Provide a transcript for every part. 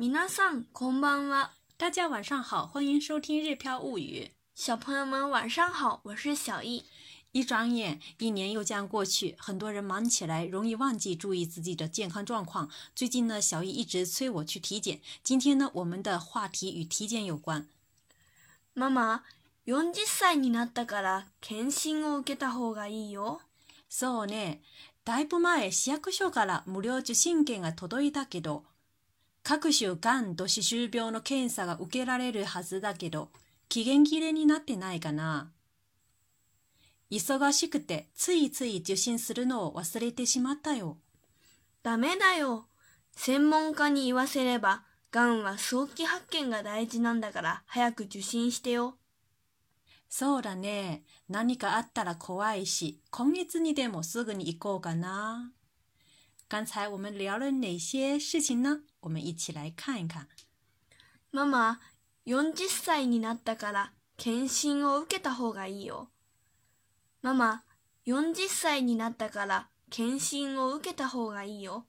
米娜桑，各位妈大家晚上好，欢迎收听《日飘物语》。小朋友们晚上好，我是小易。一转眼，一年又将过去。很多人忙起来，容易忘记注意自己的健康状况。最近呢，小易一直催我去体检。今天呢，我们的话题与体检有关。妈妈，四十になったから診を受けた方がいいよ。そうね。だいぶ前、市役所から無料受診券が届いたけど。各種がんと歯周病の検査が受けられるはずだけど、期限切れになってないかな。忙しくてついつい受診するのを忘れてしまったよ。ダメだよ。専門家に言わせれば、がんは早期発見が大事なんだから早く受診してよ。そうだね。何かあったら怖いし、今月にでもすぐに行こうかな。刚才我们聊了哪些事情呢？我们一起来看一看。妈妈，四十岁になったから検診を受けた方がいいよ。妈妈，四十岁になったから検診を受けた方がいいよ。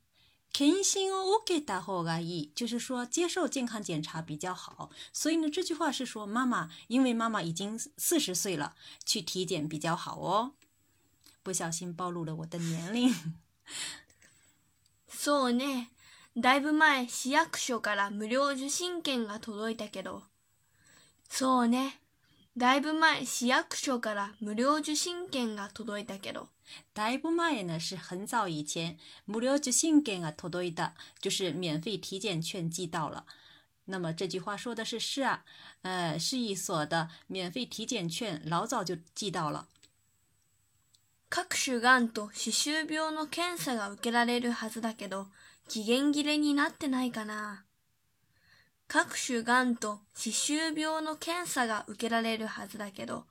検診を受けた方がいい，就是说接受健康检查比较好。所以呢，这句话是说妈妈，因为妈妈已经四十岁了，去体检比较好哦。不小心暴露了我的年龄。そうね。だいぶ前、市役所から無料受信券が届いたけど。そうね。だいぶ前、市役所から無料受信券が届いたけど。だいぶ前呢，是很早以前，無料受信券が届いた，就是免费体检券寄到了。那么这句话说的是是啊，呃，市一所的免费体检券老早就寄到了。各種がんと歯周病の検査が受けられるはずだけど、期限切れになってないかな。各種がんと歯周病の検査が受けられるはずだけど、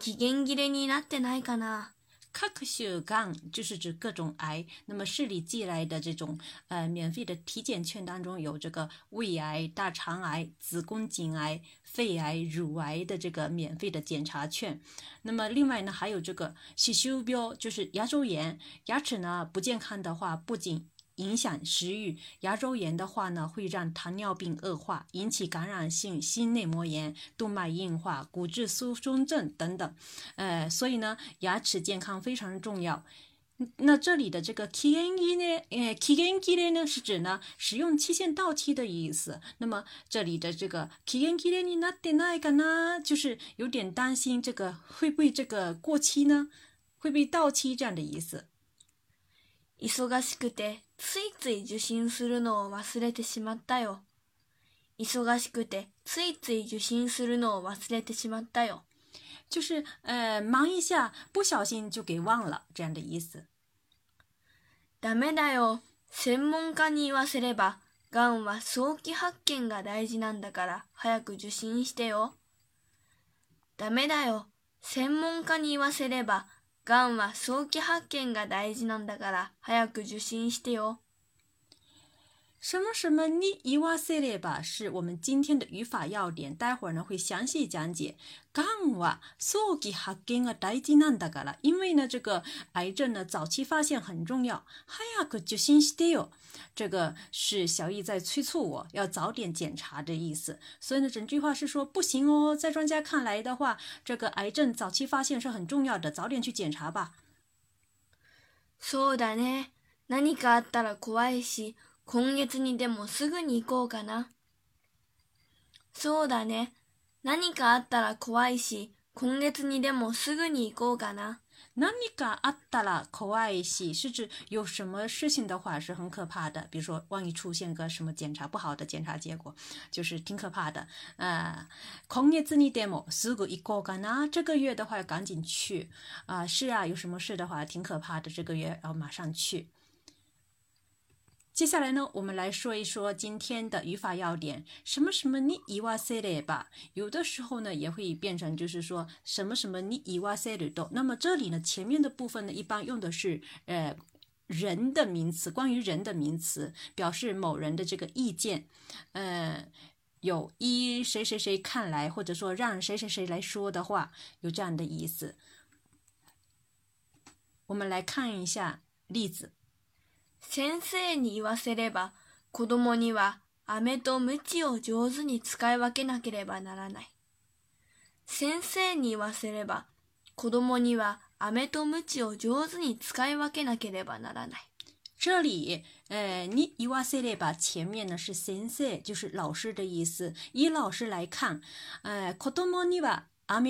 期限切れになってないかな。喀克秀杠就是指各种癌，那么市里寄来的这种呃免费的体检券当中有这个胃癌、大肠癌、子宫颈癌、肺癌、乳癌的这个免费的检查券，那么另外呢还有这个洗修标，就是牙周炎，牙齿呢不健康的话不仅。影响食欲，牙周炎的话呢，会让糖尿病恶化，引起感染性心内膜炎、动脉硬化、骨质疏松症等等。呃，所以呢，牙齿健康非常重要。那这里的这个 kieni 呢，呃 kienki 呢，是指呢使用期限到期的意思。那么这里的这个 kienki ni na denai a 就是有点担心这个会不会这个过期呢，会被到期这样的意思。忙しくてついつい受診するのを忘れてしまったよ。忙しくてついつい受診するのを忘れてしまったよ。就是呃忙一下，不小心就给忘了这样的意思。ダメだよ。専門家に言わせれば、癌は早期発見が大事なんだから早く受診してよ。ダメだよ。専門家に言わせれば、がんは早期発見が大事なんだから早く受診してよ。什么什么你一万塞列吧？是我们今天的语法要点，待会儿呢会详细讲解。干话，所以还给我带进来大家了。因为呢，这个癌症呢，早期发现很重要。哎呀，可就心急了。这个是小易在催促我要早点检查的意思。所以呢，整句话是说，不行哦，在专家看来的话，这个癌症早期发现是很重要的，早点去检查吧。そうだね。何かあったら怖いし。今月にでもすぐに行こうかな。そうだね。何かあったら怖いし、今月にでもすぐに行こうかな。何かあったら怖いし，是指有什么事情的话是很可怕的。比如说，万一出现个什么检查不好的检查结果，就是挺可怕的。呃，今月にでもすぐ行こうかな。这个月的话，赶紧去。啊、呃，是啊，有什么事的话，挺可怕的。这个月要马上去。接下来呢，我们来说一说今天的语法要点。什么什么你伊哇塞的吧，有的时候呢也会变成就是说什么什么你伊哇塞的多。那么这里呢，前面的部分呢一般用的是呃人的名词，关于人的名词，表示某人的这个意见。嗯，有一谁谁谁看来，或者说让谁谁谁来说的话，有这样的意思。我们来看一下例子。先生に言わせれば子供には飴と鞭を上手に使い分けなければならない。先生に言わせれば子供には飴と鞭を上手に使い分けなければならない。这里，呃，你言わせれば前面呢是先生，就是老师的意思。以老师来看，呃，子供には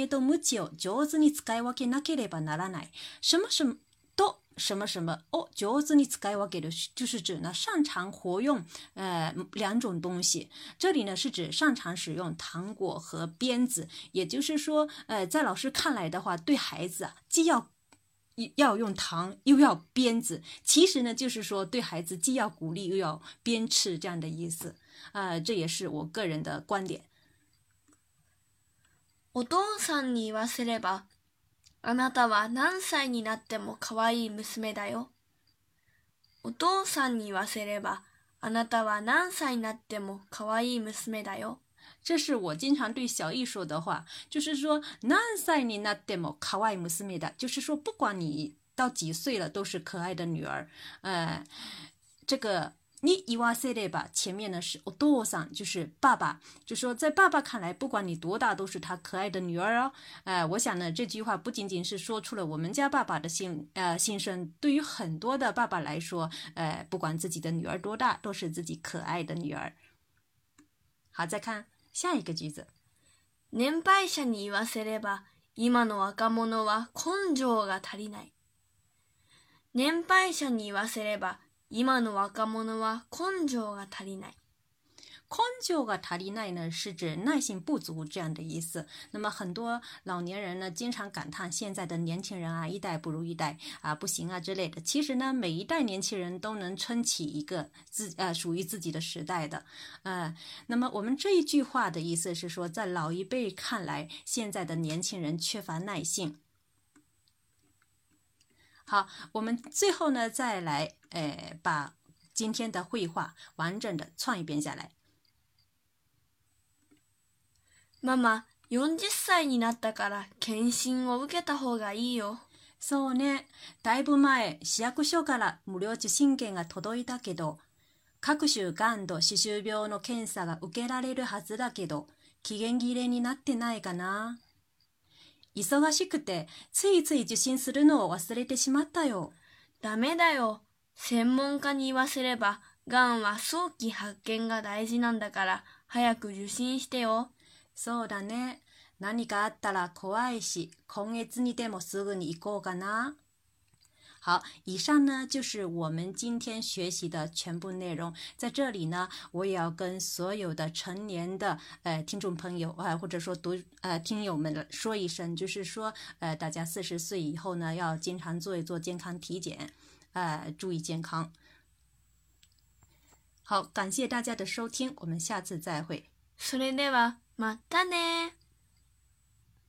と鞭を上手に使い分けなければならない。什么什么什么什么哦，就是你我给的，就是指呢，擅长活用，呃，两种东西。这里呢是指擅长使用糖果和鞭子，也就是说，呃，在老师看来的话，对孩子啊，既要要用糖，又要鞭子。其实呢，就是说对孩子既要鼓励又要鞭笞这样的意思啊，这也是我个人的观点。お父さんに言わせればあなたは何歳になっても可愛い娘だよ。お父さんに言わせれば、あなたは何歳になっても可愛い娘だよ。这是我经常对小易说的话，就是说何歳になっても可愛い娘だ，就是说不管你到几岁了，都是可爱的女儿。呃，这个你以哇塞的吧，前面呢是お父さん，就是爸爸，就说在爸爸看来，不管你多大，都是他可爱的女儿哦。哎，我想呢，这句话不仅仅是说出了我们家爸爸的心，呃，心声。对于很多的爸爸来说，呃，不管自己的女儿多大，都是自己可爱的女儿。好，再看下一个句子，年配者に言わせれば、今の若者は根性が足りない。年配者に言わせれば。今の若者は根性が足りない。根性が足りない呢，是指耐性不足这样的意思。那么很多老年人呢，经常感叹现在的年轻人啊，一代不如一代啊，不行啊之类的。其实呢，每一代年轻人都能撑起一个自呃属于自己的时代的。呃，那么我们这一句话的意思是说，在老一辈看来，现在的年轻人缺乏耐性。好，我们最后呢再来，呃，把今天的绘画完整的一遍下来。ママ、40歳になったから検診を受けた方がいいよ。そうね。だいぶ前、市役所から無料受診券が届いたけど、各種がんと歯周病の検査が受けられるはずだけど、期限切れになってないかな。忙しくて、ついつい受診するのを忘れてしまったよ。ダメだよ。専門家に言わせれば、がんは早期発見が大事なんだから、早く受診してよ。そうだね。何かあったら怖いし、今月にでもすぐに行こうかな。好，以上呢就是我们今天学习的全部内容。在这里呢，我也要跟所有的成年的呃听众朋友啊，或者说读呃听友们说一声，就是说呃大家四十岁以后呢，要经常做一做健康体检，呃注意健康。好，感谢大家的收听，我们下次再会。